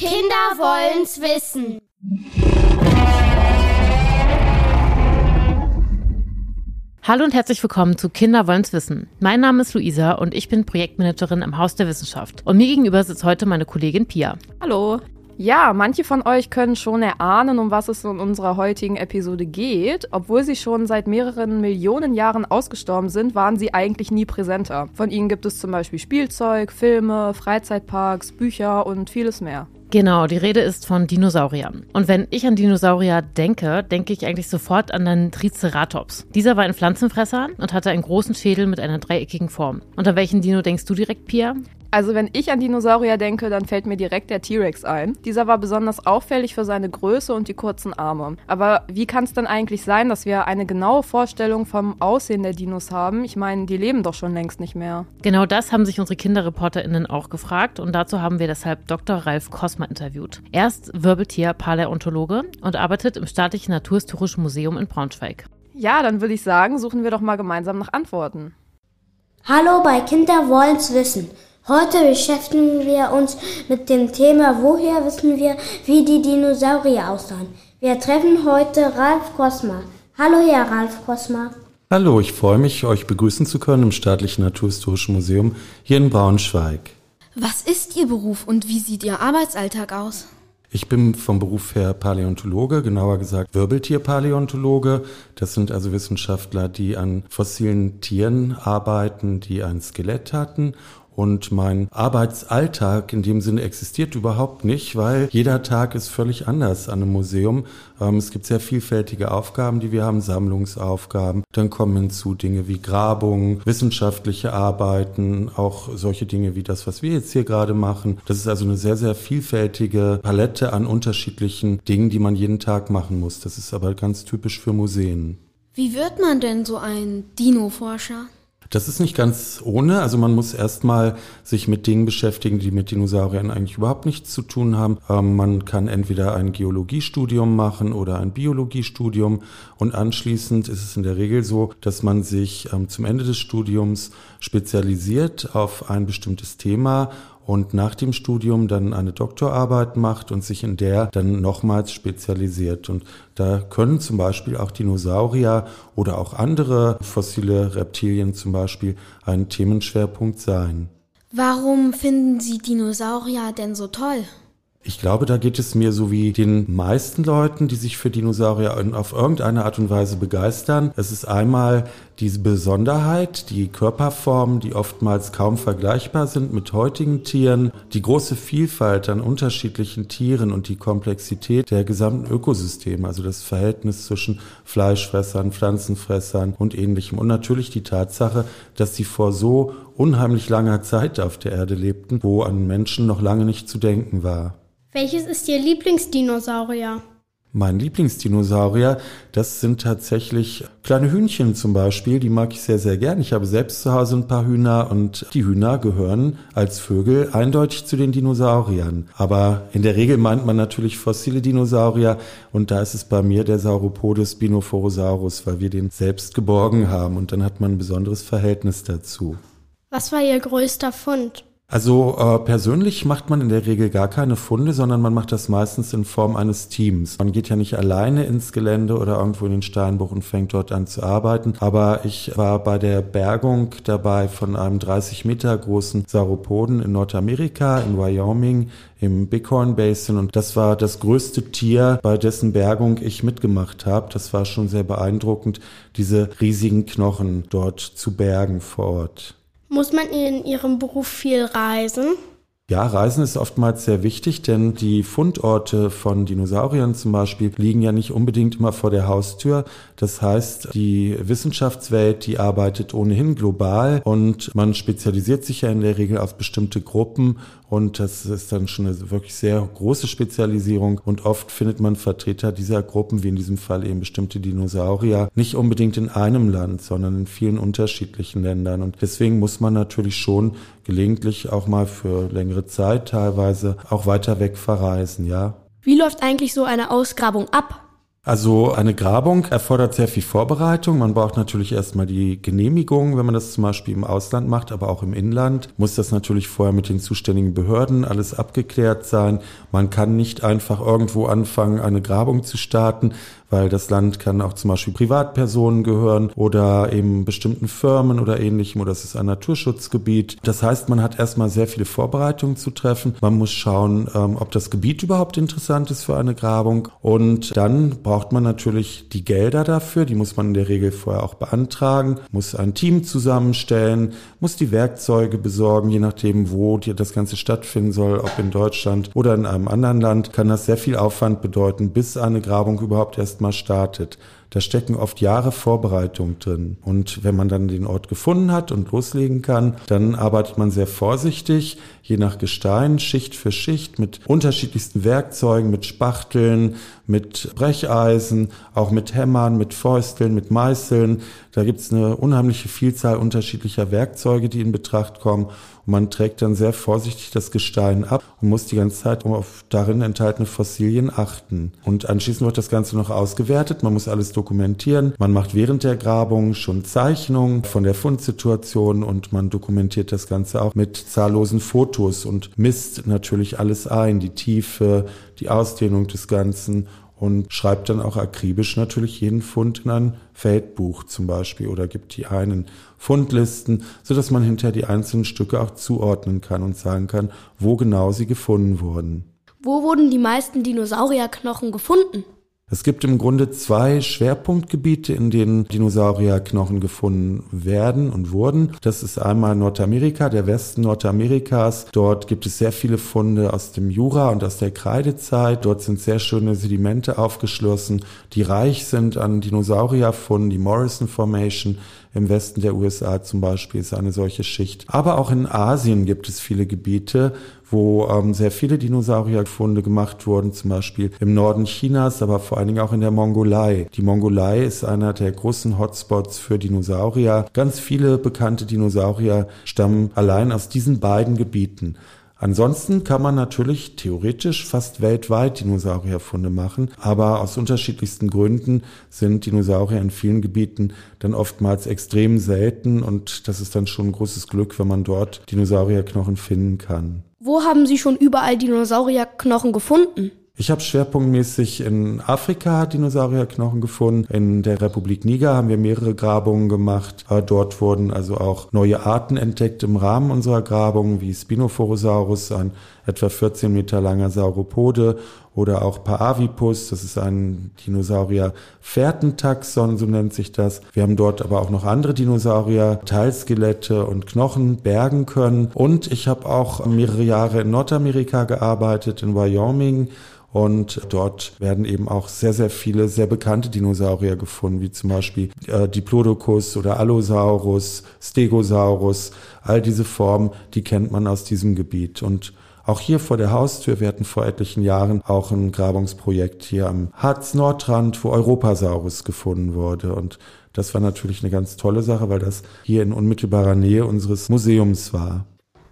Kinder wollen's wissen. Hallo und herzlich willkommen zu Kinder wollen's wissen. Mein Name ist Luisa und ich bin Projektmanagerin im Haus der Wissenschaft. Und mir gegenüber sitzt heute meine Kollegin Pia. Hallo. Ja, manche von euch können schon erahnen, um was es in unserer heutigen Episode geht. Obwohl sie schon seit mehreren Millionen Jahren ausgestorben sind, waren sie eigentlich nie präsenter. Von ihnen gibt es zum Beispiel Spielzeug, Filme, Freizeitparks, Bücher und vieles mehr. Genau, die Rede ist von Dinosauriern. Und wenn ich an Dinosaurier denke, denke ich eigentlich sofort an den Triceratops. Dieser war ein Pflanzenfresser und hatte einen großen Schädel mit einer dreieckigen Form. An welchen Dino denkst du direkt, Pia? Also wenn ich an Dinosaurier denke, dann fällt mir direkt der T-Rex ein. Dieser war besonders auffällig für seine Größe und die kurzen Arme. Aber wie kann es denn eigentlich sein, dass wir eine genaue Vorstellung vom Aussehen der Dinos haben? Ich meine, die leben doch schon längst nicht mehr. Genau das haben sich unsere KinderreporterInnen auch gefragt und dazu haben wir deshalb Dr. Ralf Kosmer interviewt. Er ist Wirbeltier-Paläontologe und arbeitet im Staatlichen Naturhistorischen Museum in Braunschweig. Ja, dann würde ich sagen, suchen wir doch mal gemeinsam nach Antworten. Hallo bei Kinder wollen's wissen. Heute beschäftigen wir uns mit dem Thema, woher wissen wir, wie die Dinosaurier aussahen. Wir treffen heute Ralf Kosma. Hallo, Herr Ralf Kosma. Hallo, ich freue mich, euch begrüßen zu können im Staatlichen Naturhistorischen Museum hier in Braunschweig. Was ist Ihr Beruf und wie sieht Ihr Arbeitsalltag aus? Ich bin vom Beruf her Paläontologe, genauer gesagt Wirbeltierpaläontologe. Das sind also Wissenschaftler, die an fossilen Tieren arbeiten, die ein Skelett hatten und mein Arbeitsalltag in dem Sinne existiert überhaupt nicht, weil jeder Tag ist völlig anders an einem Museum. Ähm, es gibt sehr vielfältige Aufgaben, die wir haben, Sammlungsaufgaben. Dann kommen hinzu Dinge wie Grabungen, wissenschaftliche Arbeiten, auch solche Dinge wie das, was wir jetzt hier gerade machen. Das ist also eine sehr, sehr vielfältige Palette an unterschiedlichen Dingen, die man jeden Tag machen muss. Das ist aber ganz typisch für Museen. Wie wird man denn so ein Dino-Forscher? Das ist nicht ganz ohne. Also man muss erstmal sich mit Dingen beschäftigen, die mit Dinosauriern eigentlich überhaupt nichts zu tun haben. Ähm, man kann entweder ein Geologiestudium machen oder ein Biologiestudium und anschließend ist es in der Regel so, dass man sich ähm, zum Ende des Studiums spezialisiert auf ein bestimmtes Thema und nach dem Studium dann eine Doktorarbeit macht und sich in der dann nochmals spezialisiert. Und da können zum Beispiel auch Dinosaurier oder auch andere fossile Reptilien zum Beispiel ein Themenschwerpunkt sein. Warum finden Sie Dinosaurier denn so toll? Ich glaube, da geht es mir so wie den meisten Leuten, die sich für Dinosaurier auf irgendeine Art und Weise begeistern. Es ist einmal diese Besonderheit, die Körperformen, die oftmals kaum vergleichbar sind mit heutigen Tieren, die große Vielfalt an unterschiedlichen Tieren und die Komplexität der gesamten Ökosysteme, also das Verhältnis zwischen Fleischfressern, Pflanzenfressern und ähnlichem. Und natürlich die Tatsache, dass sie vor so unheimlich langer Zeit auf der Erde lebten, wo an Menschen noch lange nicht zu denken war. Welches ist Ihr Lieblingsdinosaurier? Mein Lieblingsdinosaurier, das sind tatsächlich kleine Hühnchen zum Beispiel, die mag ich sehr, sehr gern. Ich habe selbst zu Hause ein paar Hühner und die Hühner gehören als Vögel eindeutig zu den Dinosauriern. Aber in der Regel meint man natürlich fossile Dinosaurier und da ist es bei mir der Sauropodes binophorosaurus, weil wir den selbst geborgen haben und dann hat man ein besonderes Verhältnis dazu. Was war Ihr größter Fund? Also äh, persönlich macht man in der Regel gar keine Funde, sondern man macht das meistens in Form eines Teams. Man geht ja nicht alleine ins Gelände oder irgendwo in den Steinbruch und fängt dort an zu arbeiten. Aber ich war bei der Bergung dabei von einem 30 Meter großen Sauropoden in Nordamerika, in Wyoming, im Bighorn Basin. Und das war das größte Tier, bei dessen Bergung ich mitgemacht habe. Das war schon sehr beeindruckend, diese riesigen Knochen dort zu bergen vor Ort. Muss man in Ihrem Beruf viel reisen? Ja, Reisen ist oftmals sehr wichtig, denn die Fundorte von Dinosauriern zum Beispiel liegen ja nicht unbedingt immer vor der Haustür. Das heißt, die Wissenschaftswelt, die arbeitet ohnehin global und man spezialisiert sich ja in der Regel auf bestimmte Gruppen und das ist dann schon eine wirklich sehr große Spezialisierung. Und oft findet man Vertreter dieser Gruppen, wie in diesem Fall eben bestimmte Dinosaurier, nicht unbedingt in einem Land, sondern in vielen unterschiedlichen Ländern. Und deswegen muss man natürlich schon gelegentlich auch mal für längere Zeit teilweise auch weiter weg verreisen, ja. Wie läuft eigentlich so eine Ausgrabung ab? Also eine Grabung erfordert sehr viel Vorbereitung. Man braucht natürlich erstmal die Genehmigung, wenn man das zum Beispiel im Ausland macht, aber auch im Inland muss das natürlich vorher mit den zuständigen Behörden alles abgeklärt sein. Man kann nicht einfach irgendwo anfangen, eine Grabung zu starten, weil das Land kann auch zum Beispiel Privatpersonen gehören oder eben bestimmten Firmen oder ähnlichem oder es ist ein Naturschutzgebiet. Das heißt, man hat erstmal sehr viele Vorbereitungen zu treffen. Man muss schauen, ähm, ob das Gebiet überhaupt interessant ist für eine Grabung und dann braucht man natürlich die Gelder dafür. Die muss man in der Regel vorher auch beantragen, muss ein Team zusammenstellen, muss die Werkzeuge besorgen, je nachdem, wo das Ganze stattfinden soll, ob in Deutschland oder in einem anderen Land, kann das sehr viel Aufwand bedeuten, bis eine Grabung überhaupt erst erstmal startet. Da stecken oft Jahre Vorbereitung drin. Und wenn man dann den Ort gefunden hat und loslegen kann, dann arbeitet man sehr vorsichtig, je nach Gestein, Schicht für Schicht, mit unterschiedlichsten Werkzeugen, mit Spachteln, mit Brecheisen, auch mit Hämmern, mit Fäusteln, mit Meißeln. Da gibt es eine unheimliche Vielzahl unterschiedlicher Werkzeuge, die in Betracht kommen. Und man trägt dann sehr vorsichtig das Gestein ab und muss die ganze Zeit auf darin enthaltene Fossilien achten. Und anschließend wird das Ganze noch ausgewertet. Man muss alles dokumentieren. Man macht während der Grabung schon Zeichnungen von der Fundsituation und man dokumentiert das Ganze auch mit zahllosen Fotos und misst natürlich alles ein. Die Tiefe, die Ausdehnung des Ganzen und schreibt dann auch akribisch natürlich jeden Fund in ein Feldbuch zum Beispiel oder gibt die einen Fundlisten, so dass man hinterher die einzelnen Stücke auch zuordnen kann und sagen kann, wo genau sie gefunden wurden. Wo wurden die meisten Dinosaurierknochen gefunden? Es gibt im Grunde zwei Schwerpunktgebiete, in denen Dinosaurierknochen gefunden werden und wurden. Das ist einmal Nordamerika, der Westen Nordamerikas. Dort gibt es sehr viele Funde aus dem Jura und aus der Kreidezeit. Dort sind sehr schöne Sedimente aufgeschlossen, die reich sind an Dinosaurierfunden. Die Morrison Formation im Westen der USA zum Beispiel ist eine solche Schicht. Aber auch in Asien gibt es viele Gebiete, wo ähm, sehr viele Dinosaurierfunde gemacht wurden, zum Beispiel im Norden Chinas, aber vor allen Dingen auch in der Mongolei. Die Mongolei ist einer der großen Hotspots für Dinosaurier. Ganz viele bekannte Dinosaurier stammen allein aus diesen beiden Gebieten. Ansonsten kann man natürlich theoretisch fast weltweit Dinosaurierfunde machen, aber aus unterschiedlichsten Gründen sind Dinosaurier in vielen Gebieten dann oftmals extrem selten und das ist dann schon ein großes Glück, wenn man dort Dinosaurierknochen finden kann. Wo haben Sie schon überall Dinosaurierknochen gefunden? Ich habe schwerpunktmäßig in Afrika Dinosaurierknochen gefunden. In der Republik Niger haben wir mehrere Grabungen gemacht. Dort wurden also auch neue Arten entdeckt im Rahmen unserer Grabungen, wie Spinophorosaurus, ein etwa 14 Meter langer Sauropode, oder auch Paavipus, das ist ein Dinosaurier Fährtentaxon, so nennt sich das. Wir haben dort aber auch noch andere Dinosaurier, Teilskelette und Knochen bergen können. Und ich habe auch mehrere Jahre in Nordamerika gearbeitet, in Wyoming und dort werden eben auch sehr, sehr viele sehr bekannte Dinosaurier gefunden, wie zum Beispiel äh, Diplodocus oder Allosaurus, Stegosaurus. All diese Formen, die kennt man aus diesem Gebiet. Und auch hier vor der Haustür, wir hatten vor etlichen Jahren auch ein Grabungsprojekt hier am Harz-Nordrand, wo Europasaurus gefunden wurde. Und das war natürlich eine ganz tolle Sache, weil das hier in unmittelbarer Nähe unseres Museums war.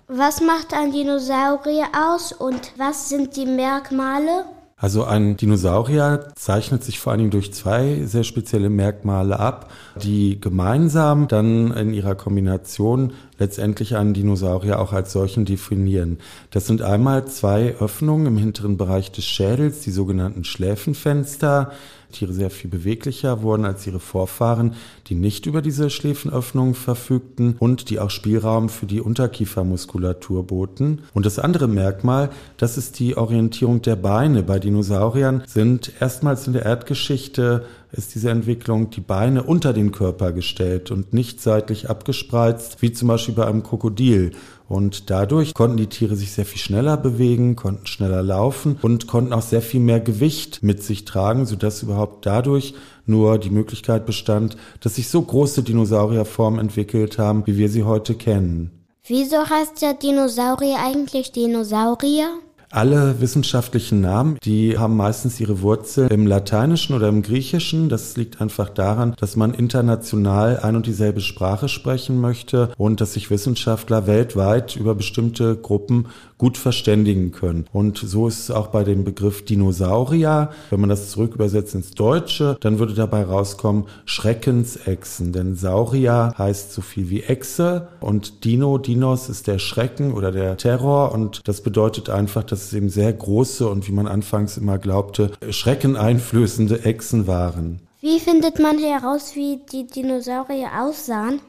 Was macht ein Dinosaurier aus und was sind die Merkmale? Also ein Dinosaurier zeichnet sich vor allen Dingen durch zwei sehr spezielle Merkmale ab, die gemeinsam dann in ihrer Kombination letztendlich einen Dinosaurier auch als solchen definieren. Das sind einmal zwei Öffnungen im hinteren Bereich des Schädels, die sogenannten Schläfenfenster, Tiere sehr viel beweglicher wurden als ihre Vorfahren, die nicht über diese Schläfenöffnung verfügten und die auch Spielraum für die Unterkiefermuskulatur boten. Und das andere Merkmal, das ist die Orientierung der Beine. Bei Dinosauriern sind erstmals in der Erdgeschichte ist diese Entwicklung die Beine unter den Körper gestellt und nicht seitlich abgespreizt, wie zum Beispiel bei einem Krokodil. Und dadurch konnten die Tiere sich sehr viel schneller bewegen, konnten schneller laufen und konnten auch sehr viel mehr Gewicht mit sich tragen, sodass überhaupt dadurch nur die Möglichkeit bestand, dass sich so große Dinosaurierformen entwickelt haben, wie wir sie heute kennen. Wieso heißt der Dinosaurier eigentlich Dinosaurier? Alle wissenschaftlichen Namen, die haben meistens ihre Wurzel im Lateinischen oder im Griechischen. Das liegt einfach daran, dass man international ein und dieselbe Sprache sprechen möchte und dass sich Wissenschaftler weltweit über bestimmte Gruppen gut verständigen können. Und so ist es auch bei dem Begriff Dinosaurier. Wenn man das zurück übersetzt ins Deutsche, dann würde dabei rauskommen Schreckensechsen. Denn Saurier heißt so viel wie Echse und Dino, Dinos ist der Schrecken oder der Terror und das bedeutet einfach, dass dass es eben sehr große und wie man anfangs immer glaubte, schreckeneinflößende Echsen waren. Wie findet man heraus, wie die Dinosaurier aussahen?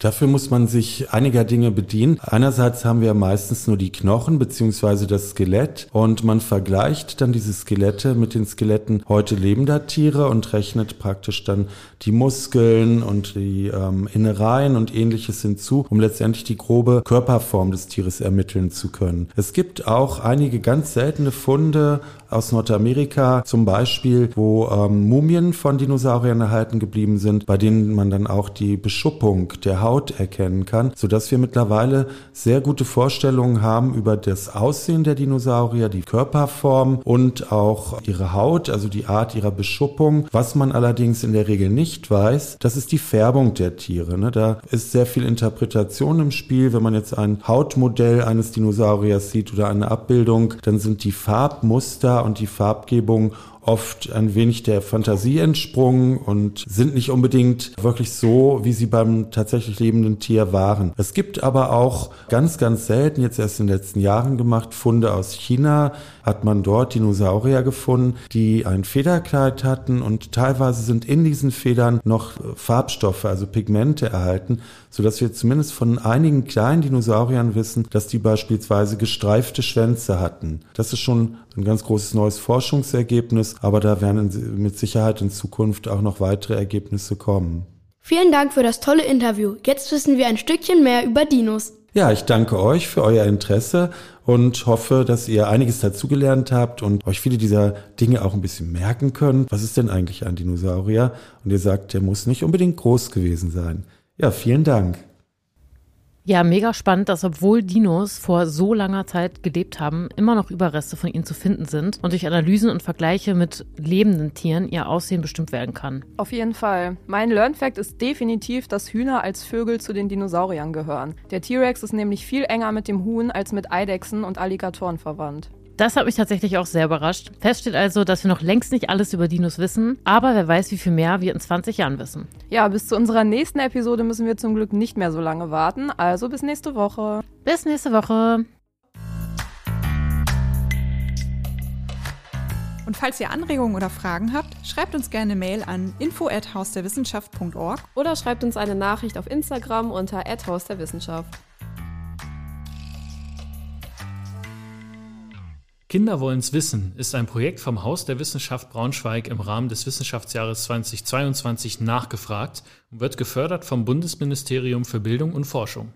Dafür muss man sich einiger Dinge bedienen. Einerseits haben wir meistens nur die Knochen beziehungsweise das Skelett und man vergleicht dann diese Skelette mit den Skeletten heute lebender Tiere und rechnet praktisch dann die Muskeln und die ähm, Innereien und ähnliches hinzu, um letztendlich die grobe Körperform des Tieres ermitteln zu können. Es gibt auch einige ganz seltene Funde aus Nordamerika, zum Beispiel, wo ähm, Mumien von Dinosauriern erhalten geblieben sind, bei denen man dann auch die Beschuppung der Haut erkennen kann, sodass wir mittlerweile sehr gute Vorstellungen haben über das Aussehen der Dinosaurier, die Körperform und auch ihre Haut, also die Art ihrer Beschuppung. Was man allerdings in der Regel nicht weiß, das ist die Färbung der Tiere. Ne? Da ist sehr viel Interpretation im Spiel. Wenn man jetzt ein Hautmodell eines Dinosauriers sieht oder eine Abbildung, dann sind die Farbmuster und die Farbgebung oft ein wenig der Fantasie entsprungen und sind nicht unbedingt wirklich so, wie sie beim tatsächlich lebenden Tier waren. Es gibt aber auch ganz, ganz selten, jetzt erst in den letzten Jahren gemacht, Funde aus China, hat man dort Dinosaurier gefunden, die ein Federkleid hatten und teilweise sind in diesen Federn noch Farbstoffe, also Pigmente erhalten, so dass wir zumindest von einigen kleinen Dinosauriern wissen, dass die beispielsweise gestreifte Schwänze hatten. Das ist schon ein ganz großes neues Forschungsergebnis, aber da werden mit Sicherheit in Zukunft auch noch weitere Ergebnisse kommen. Vielen Dank für das tolle Interview. Jetzt wissen wir ein Stückchen mehr über Dinos. Ja, ich danke euch für euer Interesse und hoffe, dass ihr einiges dazugelernt habt und euch viele dieser Dinge auch ein bisschen merken könnt. Was ist denn eigentlich ein Dinosaurier? Und ihr sagt, der muss nicht unbedingt groß gewesen sein. Ja, vielen Dank. Ja, mega spannend, dass obwohl Dinos vor so langer Zeit gelebt haben, immer noch Überreste von ihnen zu finden sind und durch Analysen und Vergleiche mit lebenden Tieren ihr Aussehen bestimmt werden kann. Auf jeden Fall. Mein Learnfact ist definitiv, dass Hühner als Vögel zu den Dinosauriern gehören. Der T-Rex ist nämlich viel enger mit dem Huhn als mit Eidechsen und Alligatoren verwandt. Das hat mich tatsächlich auch sehr überrascht. Fest steht also, dass wir noch längst nicht alles über Dinos wissen, aber wer weiß, wie viel mehr wir in 20 Jahren wissen. Ja, bis zu unserer nächsten Episode müssen wir zum Glück nicht mehr so lange warten, also bis nächste Woche. Bis nächste Woche. Und falls ihr Anregungen oder Fragen habt, schreibt uns gerne Mail an info@hausderwissenschaft.org oder schreibt uns eine Nachricht auf Instagram unter @hausderwissenschaft. Kinder wollen's wissen ist ein Projekt vom Haus der Wissenschaft Braunschweig im Rahmen des Wissenschaftsjahres 2022 nachgefragt und wird gefördert vom Bundesministerium für Bildung und Forschung.